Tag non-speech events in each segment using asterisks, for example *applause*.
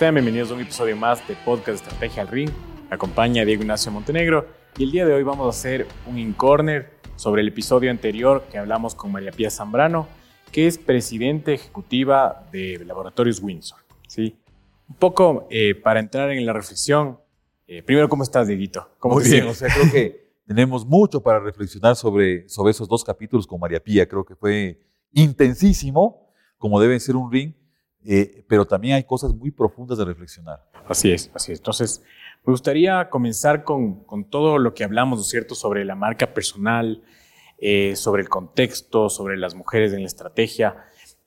Sean bienvenidos a un episodio más de Podcast Estrategia al Ring. Me acompaña Diego Ignacio Montenegro y el día de hoy vamos a hacer un in-corner sobre el episodio anterior que hablamos con María Pía Zambrano, que es presidente ejecutiva de Laboratorios Windsor. ¿sí? Un poco eh, para entrar en la reflexión, eh, primero, ¿cómo estás, Dieguito? ¿Cómo Muy bien, o sea, creo que tenemos mucho para reflexionar sobre, sobre esos dos capítulos con María Pía. Creo que fue intensísimo, como debe ser un ring, eh, pero también hay cosas muy profundas de reflexionar. Así es, así es. Entonces, me gustaría comenzar con, con todo lo que hablamos, ¿no es cierto?, sobre la marca personal, eh, sobre el contexto, sobre las mujeres en la estrategia.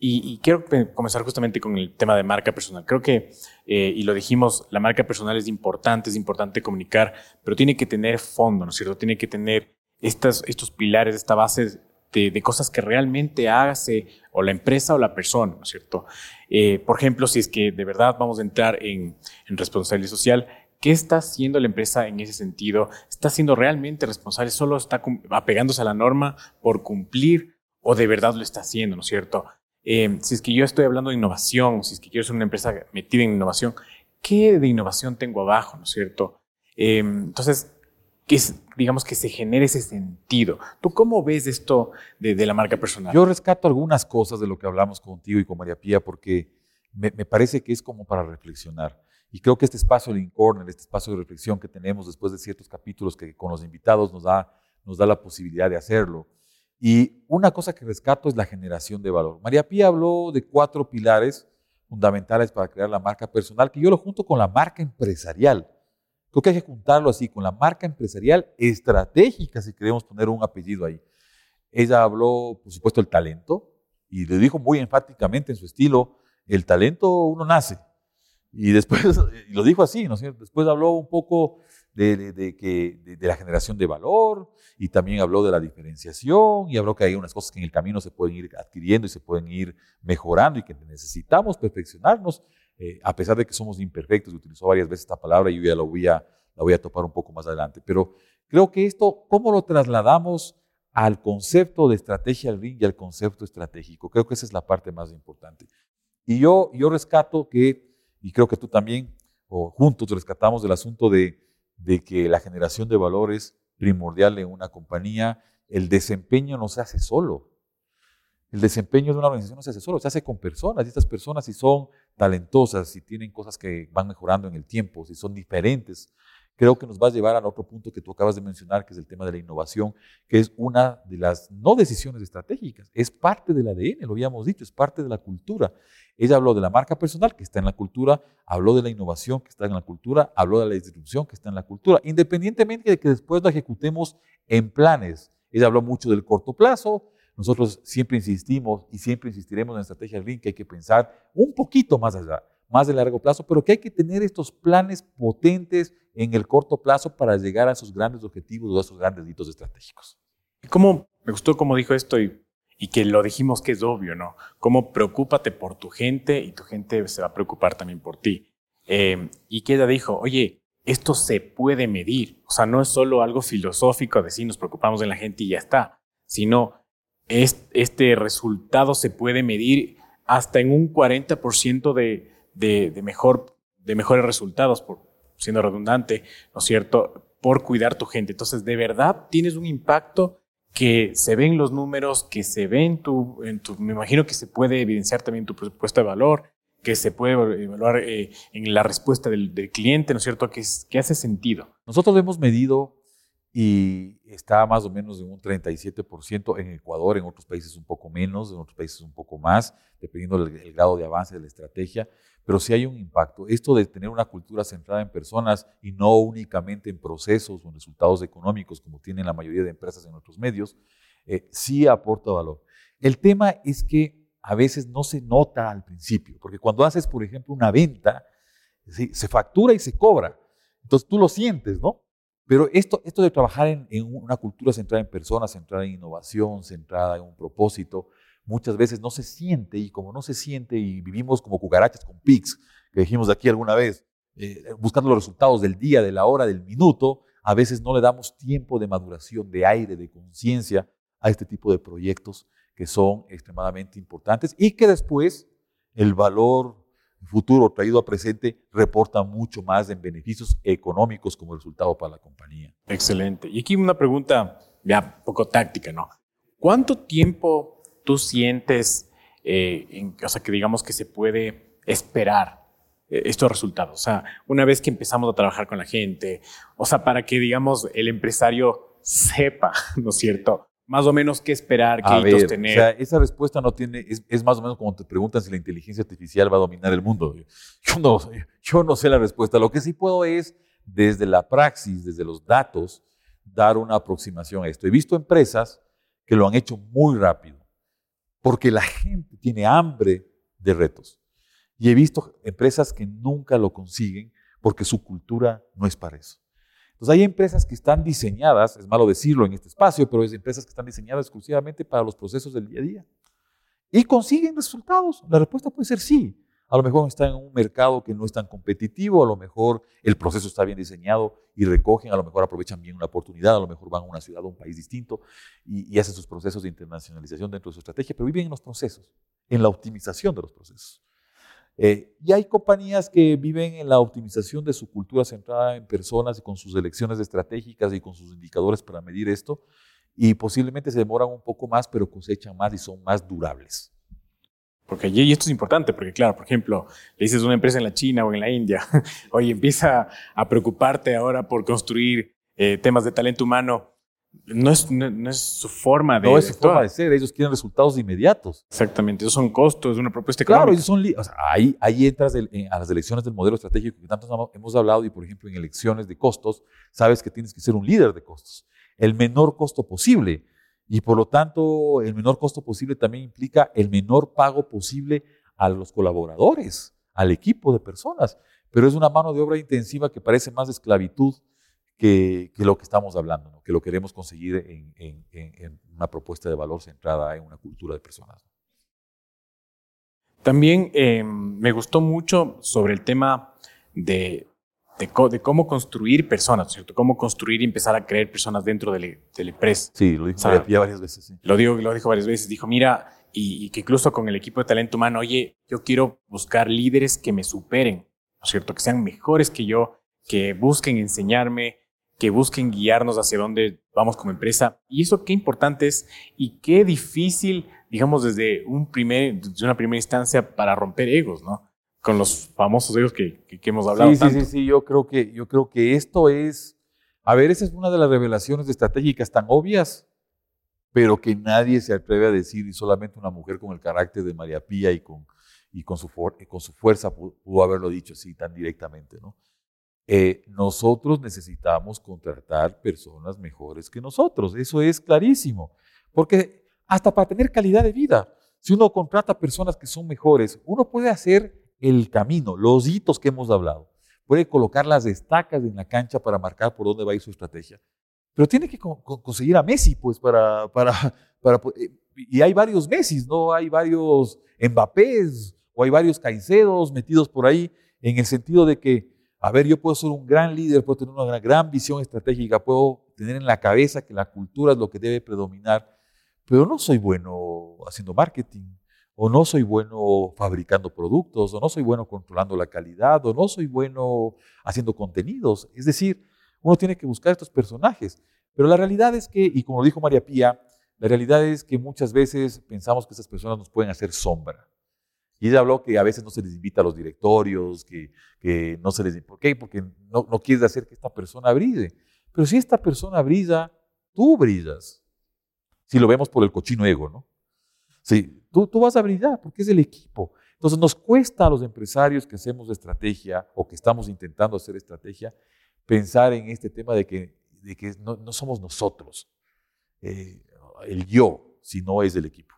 Y, quiero comenzar justamente con el tema de marca personal. Creo que, eh, y lo dijimos, la marca personal es importante, es importante comunicar, pero tiene que tener fondo, ¿no es cierto? Tiene que tener estas, estos pilares, esta base de, cosas que realmente hace o la empresa o la persona, ¿no es cierto? Eh, por ejemplo, si es que de verdad vamos a entrar en, en responsabilidad social, ¿Qué está haciendo la empresa en ese sentido? ¿Está siendo realmente responsable? ¿Solo está apegándose a la norma por cumplir o de verdad lo está haciendo, ¿no es cierto? Eh, si es que yo estoy hablando de innovación, si es que quiero ser una empresa metida en innovación, ¿qué de innovación tengo abajo, ¿no es cierto? Eh, entonces, que digamos que se genere ese sentido. ¿Tú cómo ves esto de, la marca personal? Yo rescato algunas cosas de lo que hablamos contigo y con María Pía porque me, parece que es como para reflexionar. Y creo que este espacio de Incorner, este espacio de reflexión que tenemos después de ciertos capítulos que con los invitados nos da, nos da la posibilidad de hacerlo, y una cosa que rescato es la generación de valor. María Pía habló de cuatro pilares fundamentales para crear la marca personal, que yo lo junto con la marca empresarial. Creo que hay que juntarlo así, con la marca empresarial estratégica, si queremos poner un apellido ahí. Ella habló, por supuesto, del talento, y le dijo muy enfáticamente en su estilo, el talento uno nace. Y después, *laughs* y lo dijo así, ¿no es cierto? Después habló un poco de, que, de, la generación de valor y también habló de la diferenciación y habló que hay unas cosas que en el camino se pueden ir adquiriendo y se pueden ir mejorando y que necesitamos perfeccionarnos, eh, a pesar de que somos imperfectos, utilizó varias veces esta palabra y yo ya a, la voy a topar un poco más adelante. Pero creo que esto, ¿cómo lo trasladamos al concepto de estrategia al ring y al concepto estratégico? Creo que esa es la parte más importante. Y yo, yo rescato que, y creo que tú también, o juntos rescatamos el asunto de de que la generación de valor es primordial en una compañía. El desempeño no se hace solo. El desempeño de una organización no se hace solo, se hace con personas. Y estas personas, si son talentosas, si tienen cosas que van mejorando en el tiempo, si son diferentes, creo que nos va a llevar al otro punto que tú acabas de mencionar, que es el tema de la innovación, que es una de las no decisiones estratégicas, es parte del ADN, lo habíamos dicho, es parte de la cultura. Ella habló de la marca personal que está en la cultura, habló de la innovación que está en la cultura, habló de la distribución que está en la cultura, independientemente de que después lo ejecutemos en planes. Ella habló mucho del corto plazo, nosotros siempre insistimos y siempre insistiremos en la estrategia Green que hay que pensar un poquito más allá, más de largo plazo, pero que hay que tener estos planes potentes en el corto plazo para llegar a esos grandes objetivos o a esos grandes hitos estratégicos. ¿Y cómo, me gustó cómo dijo esto y y que lo dijimos que es obvio, ¿no? Como preocúpate por tu gente y tu gente se va a preocupar también por ti. Eh, y que ella dijo, oye, esto se puede medir, o sea, no es solo algo filosófico de si nos preocupamos de la gente y ya está, sino este resultado se puede medir hasta en un 40% de, de, de, mejor, de mejores resultados, por, siendo redundante, ¿no es cierto?, por cuidar tu gente. Entonces, de verdad tienes un impacto que se ven los números, que se ven tu, tu, me imagino que se puede evidenciar también tu propuesta de valor, que se puede evaluar eh, en la respuesta del, cliente, ¿no es cierto? Que, hace sentido. Nosotros hemos medido y está más o menos en un 37% en Ecuador, en otros países un poco menos, en otros países un poco más, dependiendo del grado de avance de la estrategia pero sí hay un impacto. Esto de tener una cultura centrada en personas y no únicamente en procesos o en resultados económicos, como tienen la mayoría de empresas en otros medios, eh, sí aporta valor. El tema es que a veces no se nota al principio, porque cuando haces, por ejemplo, una venta, se factura y se cobra. Entonces tú lo sientes, ¿no? Pero esto, esto de trabajar en, una cultura centrada en personas, centrada en innovación, centrada en un propósito, muchas veces no se siente y como no se siente y vivimos como cucarachas con pics, que dijimos aquí alguna vez, eh, buscando los resultados del día, de la hora, del minuto, a veces no le damos tiempo de maduración, de aire, de conciencia a este tipo de proyectos que son extremadamente importantes y que después el valor futuro traído a presente reporta mucho más en beneficios económicos como resultado para la compañía. Excelente. Y aquí una pregunta ya poco táctica, ¿no? ¿Cuánto tiempo tú sientes, eh, en, o sea, que digamos que se puede esperar eh, estos resultados? O sea, una vez que empezamos a trabajar con la gente, o sea, para que, digamos, el empresario sepa, *laughs* ¿no es cierto? Más o menos qué esperar, qué hitos tener. O sea, esa respuesta no tiene, es, más o menos como te preguntan si la inteligencia artificial va a dominar el mundo. Yo no, yo no sé la respuesta. Lo que sí puedo es, desde la praxis, desde los datos, dar una aproximación a esto. He visto empresas que lo han hecho muy rápido, porque la gente tiene hambre de retos. Y he visto empresas que nunca lo consiguen porque su cultura no es para eso. Entonces hay empresas que están diseñadas, es malo decirlo en este espacio, pero es empresas que están diseñadas exclusivamente para los procesos del día a día. Y consiguen resultados. La respuesta puede ser sí. A lo mejor están en un mercado que no es tan competitivo, a lo mejor el proceso está bien diseñado y recogen, a lo mejor aprovechan bien una oportunidad, a lo mejor van a una ciudad o un país distinto y, y hacen sus procesos de internacionalización dentro de su estrategia, pero viven en los procesos, en la optimización de los procesos. Eh, y hay compañías que viven en la optimización de su cultura centrada en personas y con sus elecciones estratégicas y con sus indicadores para medir esto, y posiblemente se demoran un poco más, pero cosechan más y son más durables. Porque y esto es importante, porque claro, por ejemplo, le dices una empresa en la China o en la India, *laughs* oye, empieza a preocuparte ahora por construir eh, temas de talento humano no es, no, es, su forma de No es su forma de ser, ellos quieren resultados inmediatos. Exactamente, esos son costos de una propuesta económica. Claro, ellos son, o sea, ahí, ahí entras a las elecciones del modelo estratégico que tanto hemos hablado y, por ejemplo, en elecciones de costos, sabes que tienes que ser un líder de costos, el menor costo posible. Y por lo tanto, el menor costo posible también implica el menor pago posible a los colaboradores, al equipo de personas. Pero es una mano de obra intensiva que parece más de esclavitud que, lo que estamos hablando, que lo queremos conseguir en, una propuesta de valor centrada en una cultura de personas. También em, me gustó mucho sobre el tema de, de, cómo construir personas, ¿cierto? Cómo construir y empezar a crear personas dentro del, del empresa. Sí, lo dijo varias veces. Sí. Lo, digo, lo dijo varias veces. Dijo, mira, y, y, que incluso con el equipo de talento humano, oye, yo quiero buscar líderes que me superen, ¿no es cierto? Que sean mejores que yo, que busquen enseñarme, que busquen guiarnos hacia dónde vamos como empresa. Y eso qué importante es y qué difícil, digamos, desde, un primer, desde una primera instancia para romper egos, ¿no? Con los famosos egos que, que, hemos hablado. Sí, sí, sí, sí, yo creo, que, yo creo que esto es, a ver, esa es una de las revelaciones estratégicas tan obvias, pero que nadie se atreve a decir y solamente una mujer con el carácter de María Pía y con, y con, su, con su fuerza pudo haberlo dicho así tan directamente, ¿no? Eh, nosotros necesitamos contratar personas mejores que nosotros. Eso es clarísimo. Porque hasta para tener calidad de vida, si uno contrata personas que son mejores, uno puede hacer el camino, los hitos que hemos hablado. Puede colocar las estacas en la cancha para marcar por dónde va a ir su estrategia. Pero tiene que conseguir a Messi, pues, para, para, para, eh, y hay varios Messi, ¿no? Hay varios Mbappés o hay varios Caicedos metidos por ahí, en el sentido de que a ver, yo puedo ser un gran líder, puedo tener una gran visión estratégica, puedo tener en la cabeza que la cultura es lo que debe predominar, pero no soy bueno haciendo marketing, o no soy bueno fabricando productos, o no soy bueno controlando la calidad, o no soy bueno haciendo contenidos. Es decir, uno tiene que buscar estos personajes. Pero la realidad es que, y como dijo María Pía, la realidad es que muchas veces pensamos que esas personas nos pueden hacer sombra. Y ella habló que a veces no se les invita a los directorios, que, que no se les... ¿Por qué? Porque no, no quieres hacer que esta persona brille. Pero si esta persona brilla, tú brillas. Si lo vemos por el cochino ego, ¿no? Sí, tú, tú vas a brillar porque es el equipo. Entonces nos cuesta a los empresarios que hacemos estrategia o que estamos intentando hacer estrategia pensar en este tema de que, de que no, no somos nosotros, eh, el yo, sino es el equipo.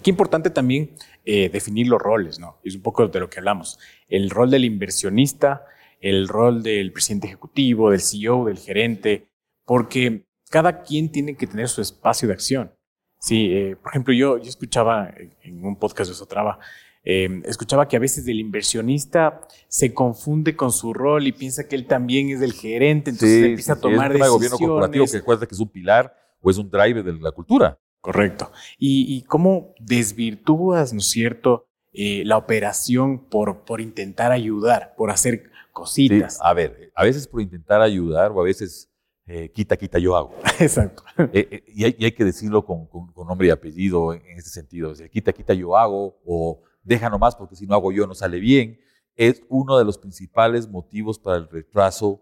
Qué importante también eh, definir los roles, ¿no? Es un poco de lo que hablamos. El rol del inversionista, el rol del presidente ejecutivo, del CEO, del gerente, porque cada quien tiene que tener su espacio de acción. Sí, eh, por ejemplo, yo, yo escuchaba en un podcast de Sotrava, eh, escuchaba que a veces el inversionista se confunde con su rol y piensa que él también es el gerente, entonces empieza a tomar decisiones. gobierno corporativo que recuerda que es un pilar o es un driver de la cultura. Correcto. ¿Y, cómo desvirtúas, ¿no es cierto?, eh, la operación por, por intentar ayudar, por hacer cositas. a ver, a veces por intentar ayudar o a veces eh, quita, quita, yo hago. *laughs* Exacto. Eh, y, hay, que decirlo con, nombre y apellido en, este sentido. quita, quita, yo hago o deja nomás porque si no hago yo no sale bien. Es uno de los principales motivos para el retraso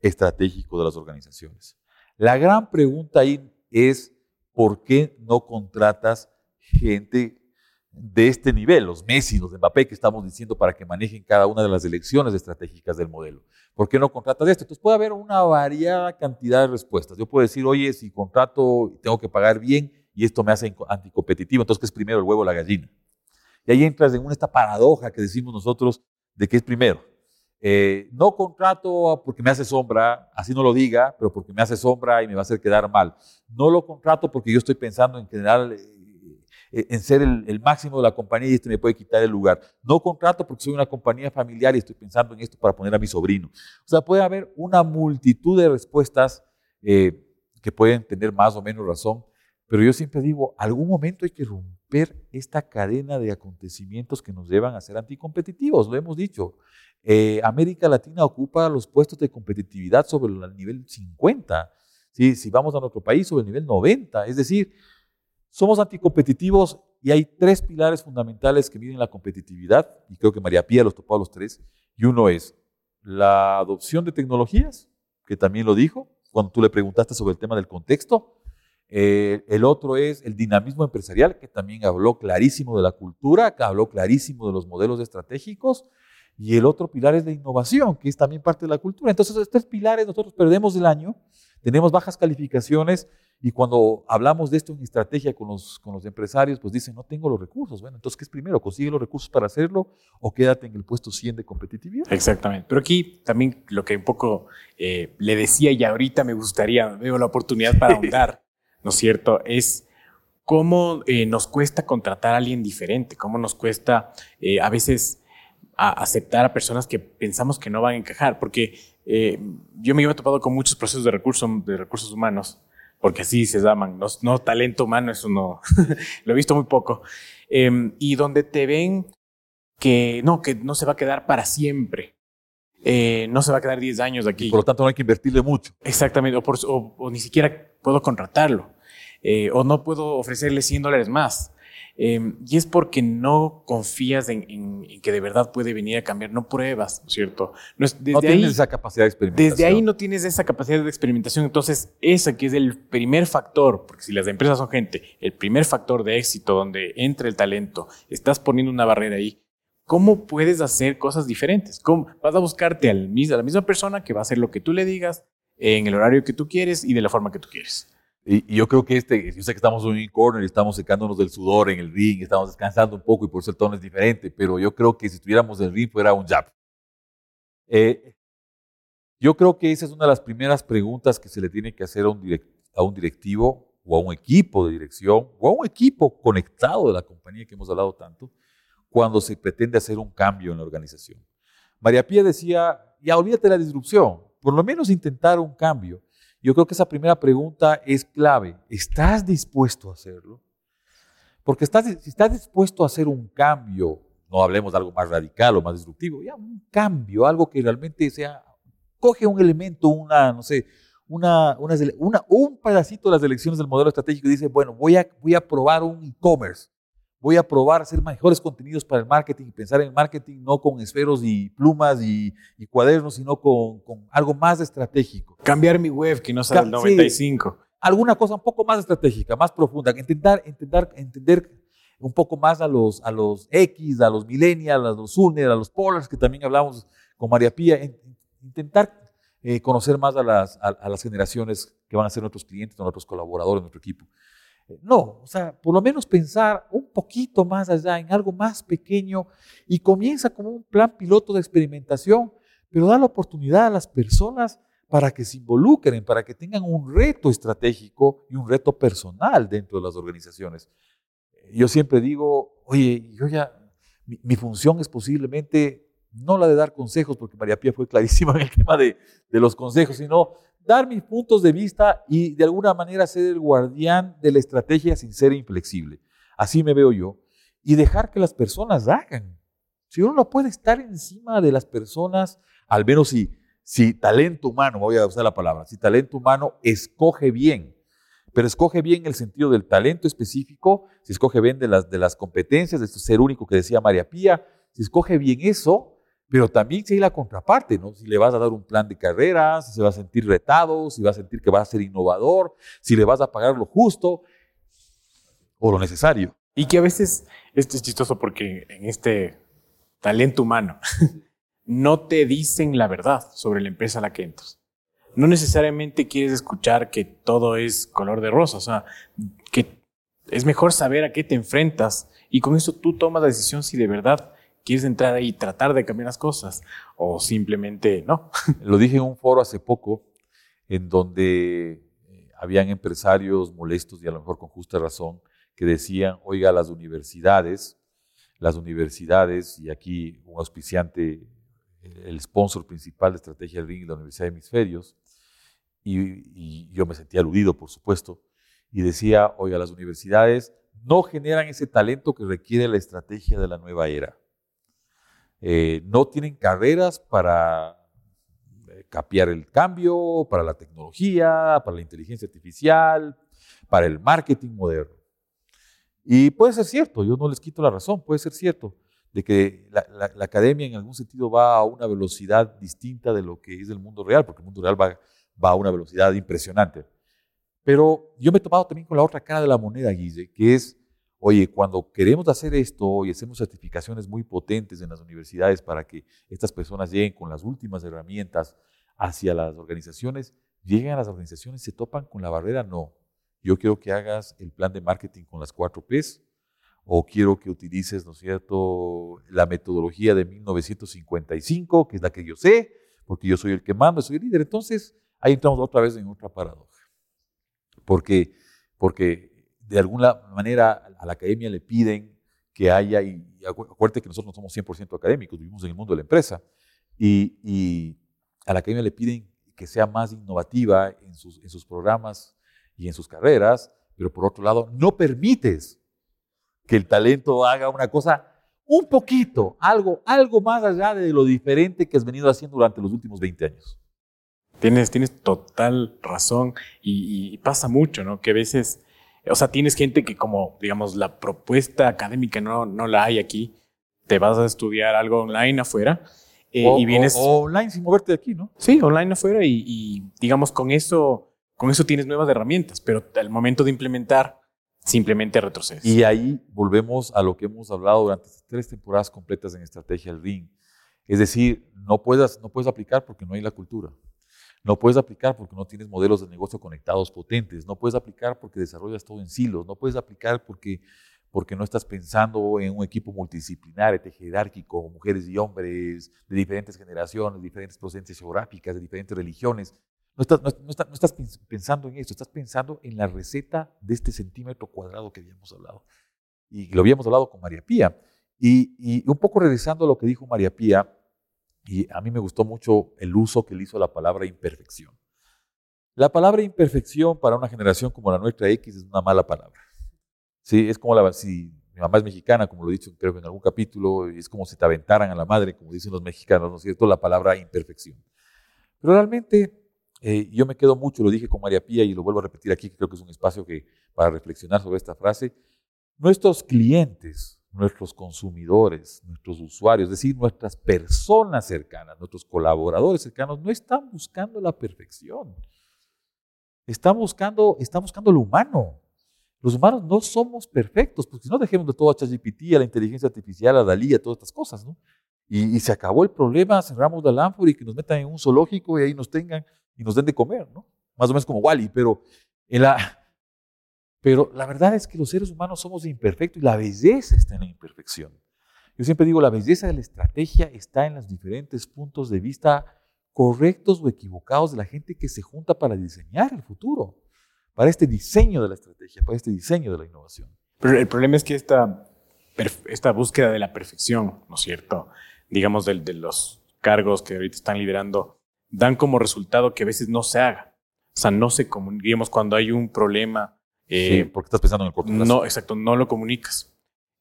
estratégico de las organizaciones. La gran pregunta ahí es, ¿por qué no contratas gente de este nivel, los Messi, los Mbappé que estamos diciendo para que manejen cada una de las elecciones estratégicas del modelo. ¿Por qué no contratas esto? Entonces puede haber una variada cantidad de respuestas. Yo puedo decir, oye, si contrato, tengo que pagar bien y esto me hace anticompetitivo, entonces ¿qué es primero, el huevo o la gallina? Y ahí entras en esta paradoja que decimos nosotros de que es primero. Eh, no contrato porque me hace sombra, así no lo diga, pero porque me hace sombra y me va a hacer quedar mal. No lo contrato porque yo estoy pensando en general eh, en ser el, máximo de la compañía y este me puede quitar el lugar. No contrato porque soy una compañía familiar y estoy pensando en esto para poner a mi sobrino. O sea, puede haber una multitud de respuestas eh, que pueden tener más o menos razón, pero yo siempre digo, algún momento hay que romper esta cadena de acontecimientos que nos llevan a ser anticompetitivos, lo hemos dicho. Eh, América Latina ocupa los puestos de competitividad sobre el nivel 50. ¿sí? Si vamos a nuestro país, sobre el nivel 90. Es decir, somos anticompetitivos y hay tres pilares fundamentales que miden la competitividad, y creo que María Pía los topó a los tres, y uno es la adopción de tecnologías, que también lo dijo cuando tú le preguntaste sobre el tema del contexto. Eh, el otro es el dinamismo empresarial, que también habló clarísimo de la cultura, que habló clarísimo de los modelos estratégicos. Y el otro pilar es la innovación, que es también parte de la cultura. Entonces, estos pilares nosotros perdemos el año, tenemos bajas calificaciones y cuando hablamos de esto en estrategia con los, con los empresarios, pues dicen, no tengo los recursos. Bueno, entonces, ¿qué es primero? ¿Consigue los recursos para hacerlo o quédate en el puesto 100 de competitividad? Exactamente. Pero aquí también lo que un poco eh, le decía y ahorita me gustaría, veo la oportunidad para ahondar, ¿no es cierto? Es cómo eh, nos cuesta contratar a alguien diferente, cómo nos cuesta eh, a veces aceptar a personas que pensamos que no van a encajar, porque yo me he topado con muchos procesos de recursos, de recursos humanos porque así se llaman, no, talento humano, eso no, *laughs* lo he visto muy poco, em, y donde te ven que no, que no se va a quedar para siempre. Eh, no se va a quedar 10 años aquí. Por lo tanto, no hay que invertirle mucho. Exactamente, o, ni siquiera puedo contratarlo, eh, o no puedo ofrecerle 100 dólares más. Em, y es porque no confías en, que de verdad puede venir a cambiar, no pruebas, ¿no es cierto? No, es, desde tienes esa capacidad de experimentación. Desde ahí no tienes esa capacidad de experimentación. Entonces, ese que es el primer factor, porque si las empresas son gente, el primer factor de éxito donde entra el talento, estás poniendo una barrera ahí. ¿Cómo puedes hacer cosas diferentes? ¿Cómo? Vas a buscarte al, a la misma persona que va a hacer lo que tú le digas en el horario que tú quieres y de la forma que tú quieres. Y, yo creo que este, yo sé que estamos en un corner y estamos secándonos del sudor en el ring, estamos descansando un poco y por eso el tono es diferente, pero yo creo que si estuviéramos en el ring fuera un jab. Eh, yo creo que esa es una de las primeras preguntas que se le tiene que hacer a un, a un directivo o a un equipo de dirección o a un equipo conectado de la compañía que hemos hablado tanto cuando se pretende hacer un cambio en la organización. María Pía decía, ya olvídate de la disrupción, por lo menos intentar un cambio. Yo creo que esa primera pregunta es clave. ¿Estás dispuesto a hacerlo? Porque estás, si estás dispuesto a hacer un cambio, no hablemos de algo más radical o más disruptivo, ya un cambio, algo que realmente sea, coge un elemento, una, no sé, una, una, un pedacito de las elecciones del modelo estratégico y dice, bueno, voy a, voy a probar un e-commerce voy a probar hacer mejores contenidos para el marketing y pensar en marketing no con esferos y plumas y, cuadernos, sino con, algo más estratégico. Cambiar mi web, que no sea el 95. alguna cosa un poco más estratégica, más profunda, intentar, intentar entender un poco más a los, a los X, a los millennials, a los Uner, a los Polars, que también hablamos con María Pía, intentar eh, conocer más a las, a las generaciones que van a ser nuestros clientes, nuestros colaboradores, nuestro equipo. No, o sea, por lo menos pensar un poquito más allá, en algo más pequeño, y comienza como un plan piloto de experimentación, pero da la oportunidad a las personas para que se involucren, para que tengan un reto estratégico y un reto personal dentro de las organizaciones. Yo siempre digo, oye, yo ya, mi, función es posiblemente no la de dar consejos, porque María Pía fue clarísima en el tema de, de los consejos, sino dar mis puntos de vista y de alguna manera ser el guardián de la estrategia sin ser inflexible. Así me veo yo. y dejar que las personas hagan. Si uno no puede estar encima de las personas, al menos si, si talento humano, voy a usar la palabra, si talento humano escoge bien, pero escoge bien el sentido del talento específico, si escoge bien de las, de las competencias, de ser único que decía María Pía, si escoge bien eso, pero también si hay la contraparte, ¿no? Si le vas a dar un plan de carrera, si se va a sentir retado, si va a sentir que va a ser innovador, si le vas a pagar lo justo o lo necesario. Y que a veces, esto es chistoso porque en este talento humano, *laughs* no te dicen la verdad sobre la empresa a la que entras. No necesariamente quieres escuchar que todo es color de rosa, o sea, que es mejor saber a qué te enfrentas y con eso tú tomas la decisión si de verdad quieres entrar ahí y tratar de cambiar las cosas o simplemente no. *laughs* Lo dije en un foro hace poco en donde eh, habían empresarios molestos y a lo mejor con justa razón que decían, oiga, las universidades, las universidades, y aquí un auspiciante, el sponsor principal de Estrategia Ring, la Universidad de Hemisferios, y, y yo me sentía aludido, por supuesto, y decía, oiga, las universidades no generan ese talento que requiere la estrategia de la nueva era. Eh, no tienen carreras para eh, capear el cambio, para la tecnología, para la inteligencia artificial, para el marketing moderno. Y puede ser cierto, yo no les quito la razón, puede ser cierto de que la, academia en algún sentido va a una velocidad distinta de lo que es el mundo real, porque el mundo real va, va a una velocidad impresionante. Pero yo me he tomado también con la otra cara de la moneda, Guille, que es Oye, cuando queremos hacer esto y hacemos certificaciones muy potentes en las universidades para que estas personas lleguen con las últimas herramientas hacia las organizaciones, llegan a las organizaciones, se topan con la barrera, no. Yo quiero que hagas el plan de marketing con las cuatro P's o quiero que utilices, ¿no es cierto?, la metodología de 1955, que es la que yo sé, porque yo soy el que mando, soy el líder. Entonces, ahí entramos otra vez en otra paradoja. Porque, porque de alguna manera a la academia le piden que haya, y, acuérdate que nosotros no somos 100% académicos, vivimos en el mundo de la empresa, y, a la academia le piden que sea más innovativa en sus, programas y en sus carreras, pero por otro lado, no permites que el talento haga una cosa un poquito, algo, algo más allá de lo diferente que has venido haciendo durante los últimos 20 años. Tienes, tienes total razón y, y pasa mucho, ¿no? Que a veces o sea, tienes gente que como, digamos, la propuesta académica no, no la hay aquí, te vas a estudiar algo online afuera eh, y vienes... O, online sin moverte de aquí, ¿no? Sí, online afuera y, digamos, con eso, con eso tienes nuevas herramientas, pero al momento de implementar, simplemente retrocedes. Y ahí volvemos a lo que hemos hablado durante tres temporadas completas en Estrategia del Ring. Es decir, no puedes, no puedes aplicar porque no hay la cultura. No puedes aplicar porque no tienes modelos de negocio conectados potentes. No puedes aplicar porque desarrollas todo en silos. No puedes aplicar porque, porque no estás pensando en un equipo multidisciplinar, jerárquico, mujeres y hombres de diferentes generaciones, diferentes procedencias geográficas, de diferentes religiones. No estás, no, estás, pensando en esto, estás pensando en la receta de este centímetro cuadrado que habíamos hablado. Y lo habíamos hablado con María Pía. Y, y un poco regresando a lo que dijo María Pía, y a mí me gustó mucho el uso que le hizo la palabra imperfección. La palabra imperfección para una generación como la nuestra X es una mala palabra. Sí, es como la, si mi mamá es mexicana, como lo he dicho creo en algún capítulo, es como si te aventaran a la madre, como dicen los mexicanos, ¿no es cierto? La palabra imperfección. Pero realmente eh, yo me quedo mucho, lo dije con María Pía y lo vuelvo a repetir aquí, que creo que es un espacio que, para reflexionar sobre esta frase. Nuestros clientes nuestros consumidores, nuestros usuarios, es decir, nuestras personas cercanas, nuestros colaboradores cercanos, no están buscando la perfección. Están buscando, están buscando lo humano. Los humanos no somos perfectos, porque si no dejemos de todo a ChatGPT, a la inteligencia artificial, a Dalí, a todas estas cosas, ¿no? Y, se acabó el problema, cerramos la lámpara y que nos metan en un zoológico y ahí nos tengan y nos den de comer, ¿no? Más o menos como Wally, pero en la, pero la verdad es que los seres humanos somos imperfectos y la belleza está en la imperfección. Yo siempre digo, la belleza de la estrategia está en los diferentes puntos de vista correctos o equivocados de la gente que se junta para diseñar el futuro, para este diseño de la estrategia, para este diseño de la innovación. Pero el problema es que esta, esta búsqueda de la perfección, ¿no es cierto? Digamos, de, de los cargos que ahorita están liderando, dan como resultado que a veces no se haga. O sea, no se digamos, cuando hay un problema sí, eh, porque estás pensando en el corto plazo. No, exacto, no lo comunicas.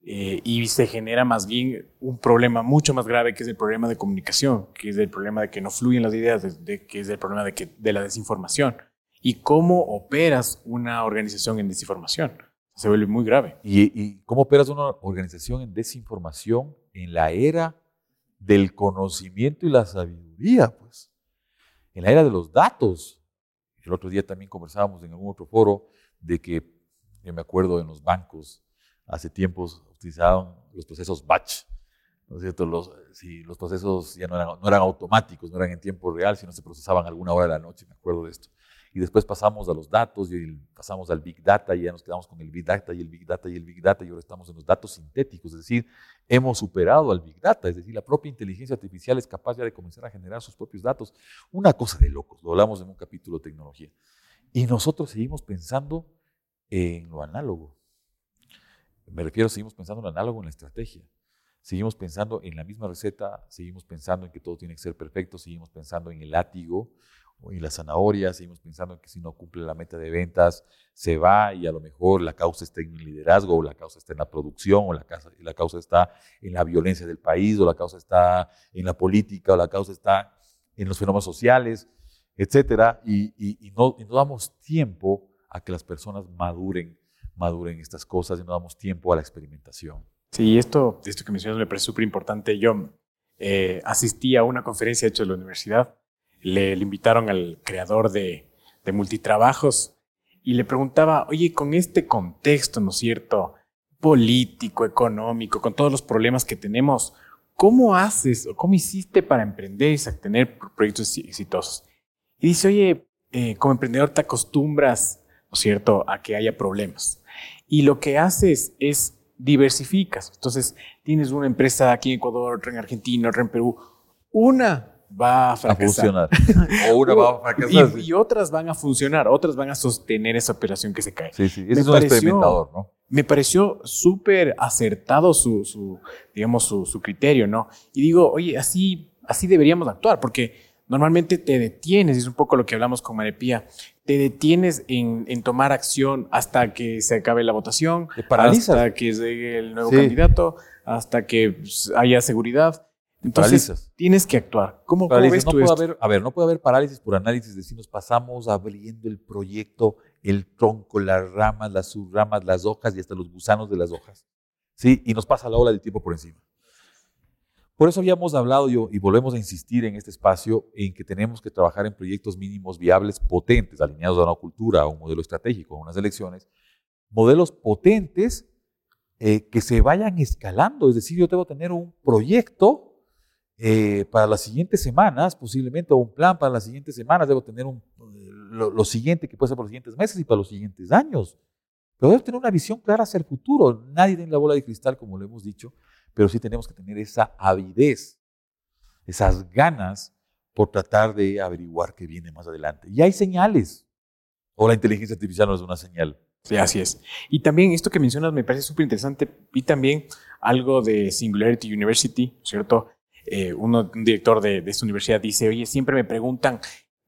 eh, y se genera más bien un problema mucho más grave que es el problema de comunicación, que es el problema de que no fluyen las ideas, de, que es el problema de, que, de la desinformación. ¿Y cómo operas una organización en desinformación? Se vuelve muy grave. ¿Y, cómo operas una organización en desinformación en la era del conocimiento y la sabiduría? Pues en la era de los datos. El otro día también conversábamos en algún otro foro de que, yo me acuerdo en los bancos, hace tiempos utilizaban los procesos batch, ¿no es cierto? Los, si los procesos ya no eran, no eran automáticos, no eran en tiempo real, sino se procesaban alguna hora de la noche, me acuerdo de esto. Y después pasamos a los datos y pasamos al Big Data y ya nos quedamos con el Big Data y el Big Data y el Big Data y ahora estamos en los datos sintéticos, es decir, hemos superado al Big Data, es decir, la propia inteligencia artificial es capaz ya de comenzar a generar sus propios datos. Una cosa de locos, lo hablamos en un capítulo de tecnología. Y nosotros seguimos pensando en lo análogo. Me refiero, seguimos pensando en lo análogo en la estrategia. Seguimos pensando en la misma receta, seguimos pensando en que todo tiene que ser perfecto, seguimos pensando en el látigo o en la zanahoria, seguimos pensando en que si no cumple la meta de ventas, se va y a lo mejor la causa está en el liderazgo, o la causa está en la producción, o la causa, la causa está en la violencia del país, o la causa está en la política, o la causa está en los fenómenos sociales, etcétera, y, no, y no damos tiempo a que las personas maduren maduren estas cosas y no damos tiempo a la experimentación. Sí, esto, esto que mencionas me parece súper importante. Yo eh, asistí a una conferencia hecha de la universidad, le, invitaron al creador de, de multitrabajos y le preguntaba, oye, con este contexto, ¿no es cierto? Político, económico, con todos los problemas que tenemos, ¿cómo haces o cómo hiciste para emprender y tener proyectos exitosos? Y dice, oye, eh, como emprendedor te acostumbras, ¿no es cierto?, a que haya problemas. Y lo que haces es diversificas. Entonces, tienes una empresa aquí en Ecuador, otra en Argentina, otra en Perú. Una va a fracasar. A funcionar. *laughs* o una va a fracasar. Y, otras van a funcionar, otras van a sostener esa operación que se cae. Sí, sí, ese es un experimentador, ¿no? Me pareció súper acertado su, su digamos, su, su, criterio, ¿no? Y digo, oye, así, así deberíamos actuar, porque normalmente te detienes, es un poco lo que hablamos con Marepía, te detienes en, tomar acción hasta que se acabe la votación, hasta que llegue el nuevo candidato, hasta que haya seguridad. Entonces tienes que actuar. ¿Cómo, ves no tú puede Haber, a ver, no puede haber parálisis por análisis de si nos pasamos abriendo el proyecto, el tronco, las ramas, las subramas, las hojas y hasta los gusanos de las hojas. ¿Sí? Y nos pasa la ola del tiempo por encima. Por eso habíamos hablado yo, y volvemos a insistir en este espacio en que tenemos que trabajar en proyectos mínimos viables potentes, alineados a una cultura, a un modelo estratégico, a unas elecciones, modelos potentes eh, que se vayan escalando. Es decir, yo debo tener un proyecto eh, para las siguientes semanas, posiblemente, o un plan para las siguientes semanas, debo tener un, lo, siguiente que puede ser para los siguientes meses y para los siguientes años. Pero debo tener una visión clara hacia el futuro. Nadie tiene la bola de cristal, como lo hemos dicho, pero sí tenemos que tener esa avidez, esas ganas por tratar de averiguar qué viene más adelante. Y hay señales. O la inteligencia artificial no es una señal. Sí, así es. Y también esto que mencionas me parece súper interesante. Vi también algo de Singularity University, ¿cierto? Eh, un director de, esta universidad dice, oye, siempre me preguntan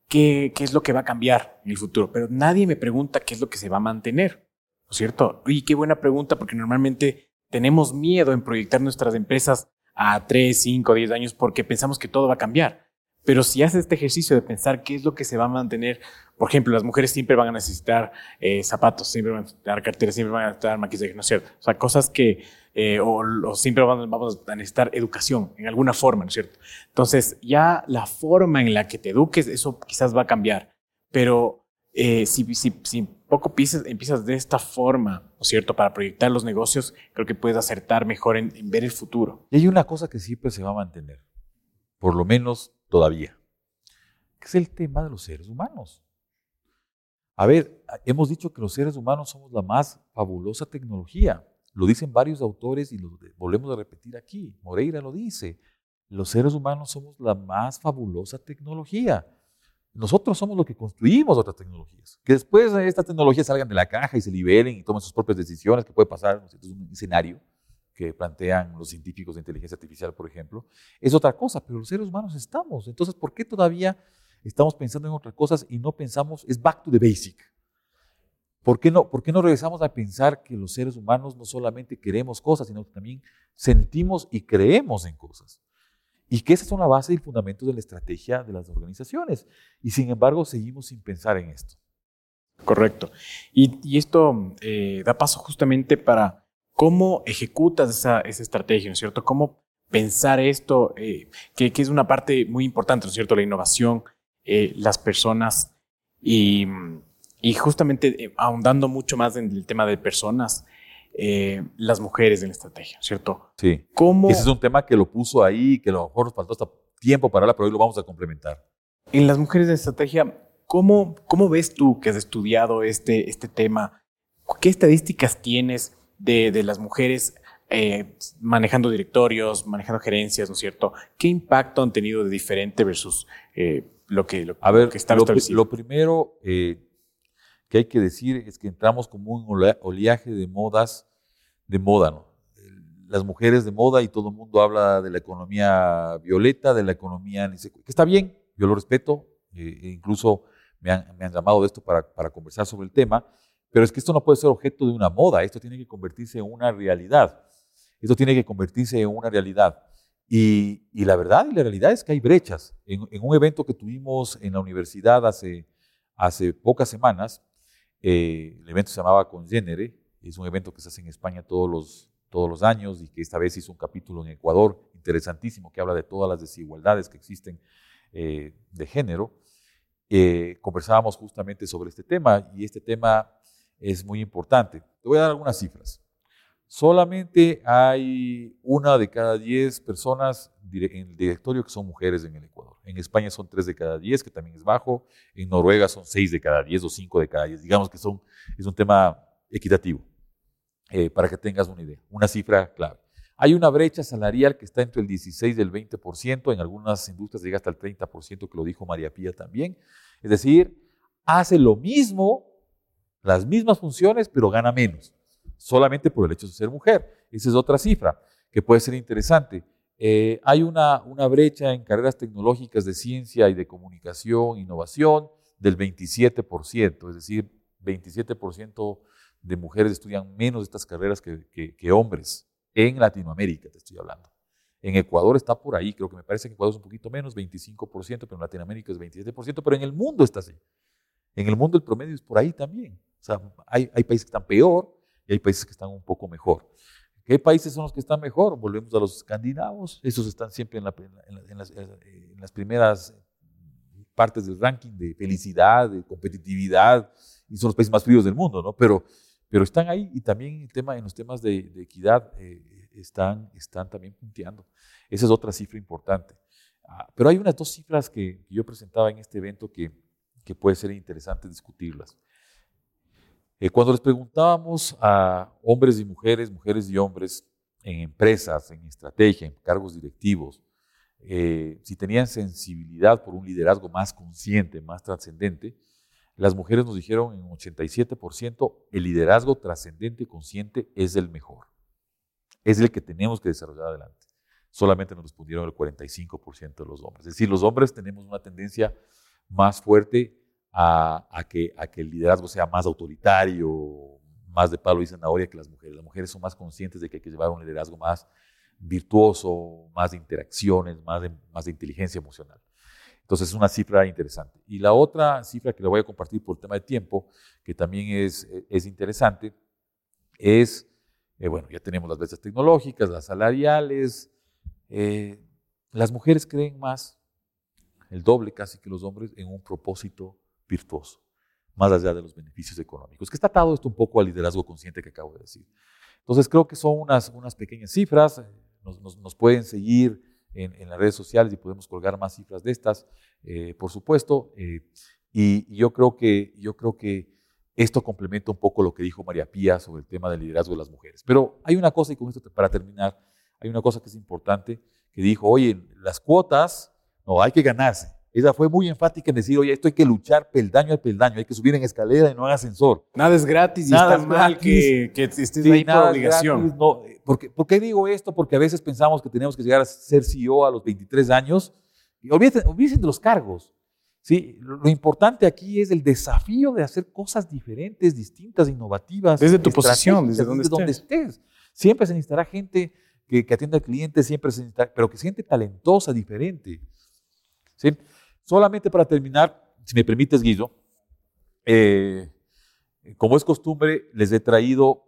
qué, qué es lo que va a cambiar en el futuro, pero nadie me pregunta qué es lo que se va a mantener, ¿no es cierto? Oye, qué buena pregunta, porque normalmente tenemos miedo en proyectar nuestras empresas a 3, 5, 10 años porque pensamos que todo va a cambiar. Pero si haces este ejercicio de pensar qué es lo que se va a mantener, por ejemplo, las mujeres siempre van a necesitar eh, zapatos, siempre van a necesitar carteras, siempre van a necesitar maquillaje, ¿no es cierto? O sea, cosas que, eh, o, siempre vamos a necesitar educación en alguna forma, ¿no es cierto? Entonces, ya la forma en la que te eduques, eso quizás va a cambiar. Pero eh, si, si, si poco piensas, empiezas de esta forma, ¿no es cierto? Para proyectar los negocios, creo que puedes acertar mejor en, ver el futuro. Y hay una cosa que siempre se va a mantener, por lo menos todavía, que es el tema de los seres humanos. A ver, hemos dicho que los seres humanos somos la más fabulosa tecnología. Lo dicen varios autores y lo volvemos a repetir aquí. Moreira lo dice. Los seres humanos somos la más fabulosa tecnología. Nosotros somos los que construimos otras tecnologías. Que después estas tecnologías salgan de la caja y se liberen y tomen sus propias decisiones, que puede pasar, es un escenario que plantean los científicos de inteligencia artificial, por ejemplo, es otra cosa, pero los seres humanos estamos. Entonces, ¿por qué todavía estamos pensando en otras cosas y no pensamos, es back to the basic? ¿Por qué, no, ¿Por qué no regresamos a pensar que los seres humanos no solamente queremos cosas, sino que también sentimos y creemos en cosas? Y que esas son la base y el fundamento de la estrategia de las organizaciones. Y sin embargo, seguimos sin pensar en esto. Correcto. Y, esto eh, da paso justamente para cómo ejecutas esa, estrategia, ¿no es cierto? Cómo pensar esto, eh, que, es una parte muy importante, ¿no es cierto? La innovación, eh, las personas y, justamente ahondando mucho más en el tema de personas, las mujeres en la estrategia, ¿cierto? Sí. ¿Cómo? Ese es un tema que lo puso ahí, que a lo mejor nos faltó hasta tiempo para hablar, pero hoy lo vamos a complementar. En las mujeres de estrategia, ¿Cómo, ¿Cómo ves tú que has estudiado este, este tema? ¿Qué estadísticas tienes de, de las mujeres eh, manejando directorios, manejando gerencias, ¿no es cierto? ¿Qué impacto han tenido de diferente versus eh, lo que, lo, A ver, que está lo, lo primero eh, que hay que decir es que entramos como un oleaje de modas, de moda, ¿no? Las mujeres de moda y todo el mundo habla de la economía violeta, de la economía, que está bien, yo lo respeto, e incluso me han, llamado de esto para, conversar sobre el tema, pero es que esto no puede ser objeto de una moda, esto tiene que convertirse en una realidad. Esto tiene que convertirse en una realidad. Y, la verdad y la realidad es que hay brechas. En, un evento que tuvimos en la universidad hace, hace pocas semanas, eh, el evento se llamaba Congénere, es un evento que se hace en España todos los, todos los años y que esta vez hizo un capítulo en Ecuador interesantísimo que habla de todas las desigualdades que existen eh, de género. Eh, conversábamos justamente sobre este tema y este tema es muy importante. Te voy a dar algunas cifras. Solamente hay una de cada diez personas en el directorio que son mujeres en el Ecuador. En España son tres de cada diez, que también es bajo. En Noruega son seis de cada diez o cinco de cada diez. Digamos que son, es un tema equitativo, eh, para que tengas una idea, una cifra clave. Hay una brecha salarial que está entre el 16 y el 20%, en algunas industrias llega hasta el 30%, que lo dijo María Pía también. Es decir, hace lo mismo, las mismas funciones, pero gana menos, solamente por el hecho de ser mujer. Esa es otra cifra que puede ser interesante. Eh, hay una, una brecha en carreras tecnológicas de ciencia y de comunicación, innovación, del 27%, es decir, 27% de mujeres estudian menos estas carreras que hombres en Latinoamérica, te estoy hablando. En Ecuador está por ahí, creo que me parece que en Ecuador es un poquito menos, 25%, pero en Latinoamérica es 27%, pero en el mundo está así. En el mundo el promedio es por ahí también. O sea, hay, hay países que están peor y hay países que están un poco mejor. ¿Qué países son los que están mejor? Volvemos a los escandinavos, esos están siempre en, las, en las primeras partes del ranking de felicidad, de competitividad, y son los países más fríos del mundo, ¿no? Pero pero están ahí y también el tema, en los temas de, equidad eh, están, están también punteando. Esa es otra cifra importante. Ah, pero hay unas dos cifras que, yo presentaba en este evento que, que puede ser interesante discutirlas. Eh, cuando les preguntábamos a hombres y mujeres, mujeres y hombres, en empresas, en estrategia, en cargos directivos, eh, si tenían sensibilidad por un liderazgo más consciente, más trascendente, las mujeres nos dijeron en 87%, el liderazgo trascendente y consciente es el mejor. Es el que tenemos que desarrollar adelante. Solamente nos respondieron el 45% de los hombres. Es decir, los hombres tenemos una tendencia más fuerte a, que, el liderazgo sea más autoritario, más de palo y zanahoria que las mujeres. Las mujeres son más conscientes de que hay que llevar un liderazgo más virtuoso, más de interacciones, más más de inteligencia emocional. Entonces es una cifra interesante. Y la otra cifra que le voy a compartir por tema de tiempo, que también es, es interesante, es, eh, bueno, ya tenemos las brechas tecnológicas, las salariales. Eh, las mujeres creen más, el doble casi que los hombres, en un propósito virtuoso, más allá de los beneficios económicos, que está atado esto un poco al liderazgo consciente que acabo de decir. Entonces creo que son unas, unas pequeñas cifras, nos, nos, nos pueden seguir en, las redes sociales y podemos colgar más cifras de estas, eh, por supuesto. Eh, y, yo, creo que, yo creo que esto complementa un poco lo que dijo María Pía sobre el tema del liderazgo de las mujeres. Pero hay una cosa, y con esto para terminar, hay una cosa que es importante, que dijo, oye, las cuotas, no, hay que ganarse. Ella fue muy enfática en decir, oye, esto hay que luchar peldaño a peldaño, hay que subir en escalera y no en ascensor. Nada es gratis y Nada está mal que, que estés ahí por obligación. no. ¿Por qué digo esto? Porque a veces pensamos que tenemos que llegar a ser CEO a los 23 años. Y olvídense, de los cargos. ¿sí? Lo, importante aquí es el desafío de hacer cosas diferentes, distintas, innovativas. Desde tu posición, desde, donde, estés. Siempre se necesitará gente que, que atienda al cliente, siempre se necesitará, pero que siente talentosa, diferente. ¿sí? Solamente para terminar, si me permites, Guido, eh, como es costumbre, les he traído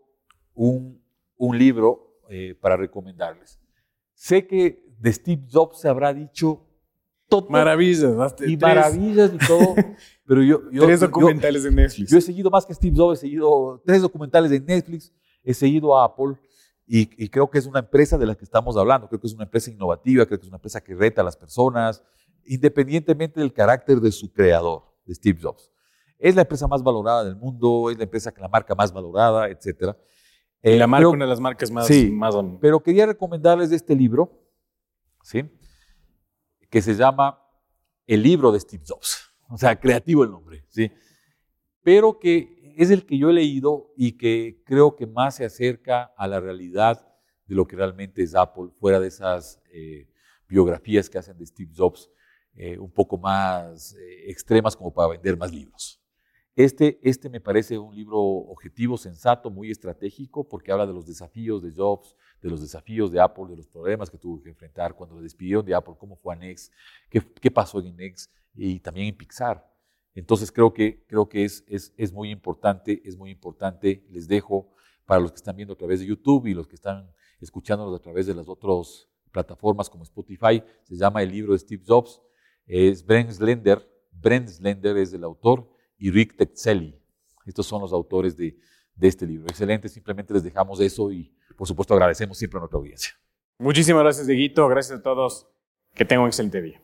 un, un libro eh, para recomendarles. Sé que de Steve Jobs se habrá dicho todo. Maravillas, y maravillas y todo. *laughs* pero yo, tres documentales de Netflix. Yo he seguido más que Steve Jobs, he seguido tres documentales de Netflix, he seguido a Apple y, y, creo que es una empresa de la que estamos hablando. Creo que es una empresa innovativa, creo que es una empresa que reta a las personas, independientemente del carácter de su creador, de Steve Jobs. Es la empresa más valorada del mundo, es la empresa, la marca más valorada, etc. Eh, la marca, una de las marcas más, sí, más... Pero quería recomendarles este libro, ¿sí? que se llama El libro de Steve Jobs. O sea, creativo el nombre, ¿sí? Pero que es el que yo he leído y que creo que más se acerca a la realidad de lo que realmente es Apple, fuera de esas eh, biografías que hacen de Steve Jobs eh, un poco más eh, extremas como para vender más libros. Este, este me parece un libro objetivo, sensato, muy estratégico, porque habla de los desafíos de Jobs, de los desafíos de Apple, de los problemas que tuvo que enfrentar cuando le despidieron de Apple, cómo fue a qué, qué pasó en Next y también en Pixar. Entonces creo que, creo que es, es, es, muy importante, es muy importante. Les dejo para los que están viendo a través de YouTube y los que están escuchándonos a través de las otras plataformas como Spotify, se llama el libro de Steve Jobs es Brent Slender. Brent Slender es el autor y Rick Tetzeli. Estos son los autores de, este libro. Excelente, simplemente les dejamos eso y por supuesto agradecemos siempre a nuestra audiencia. Muchísimas gracias, Dieguito. Gracias a todos. Que tengan un excelente día.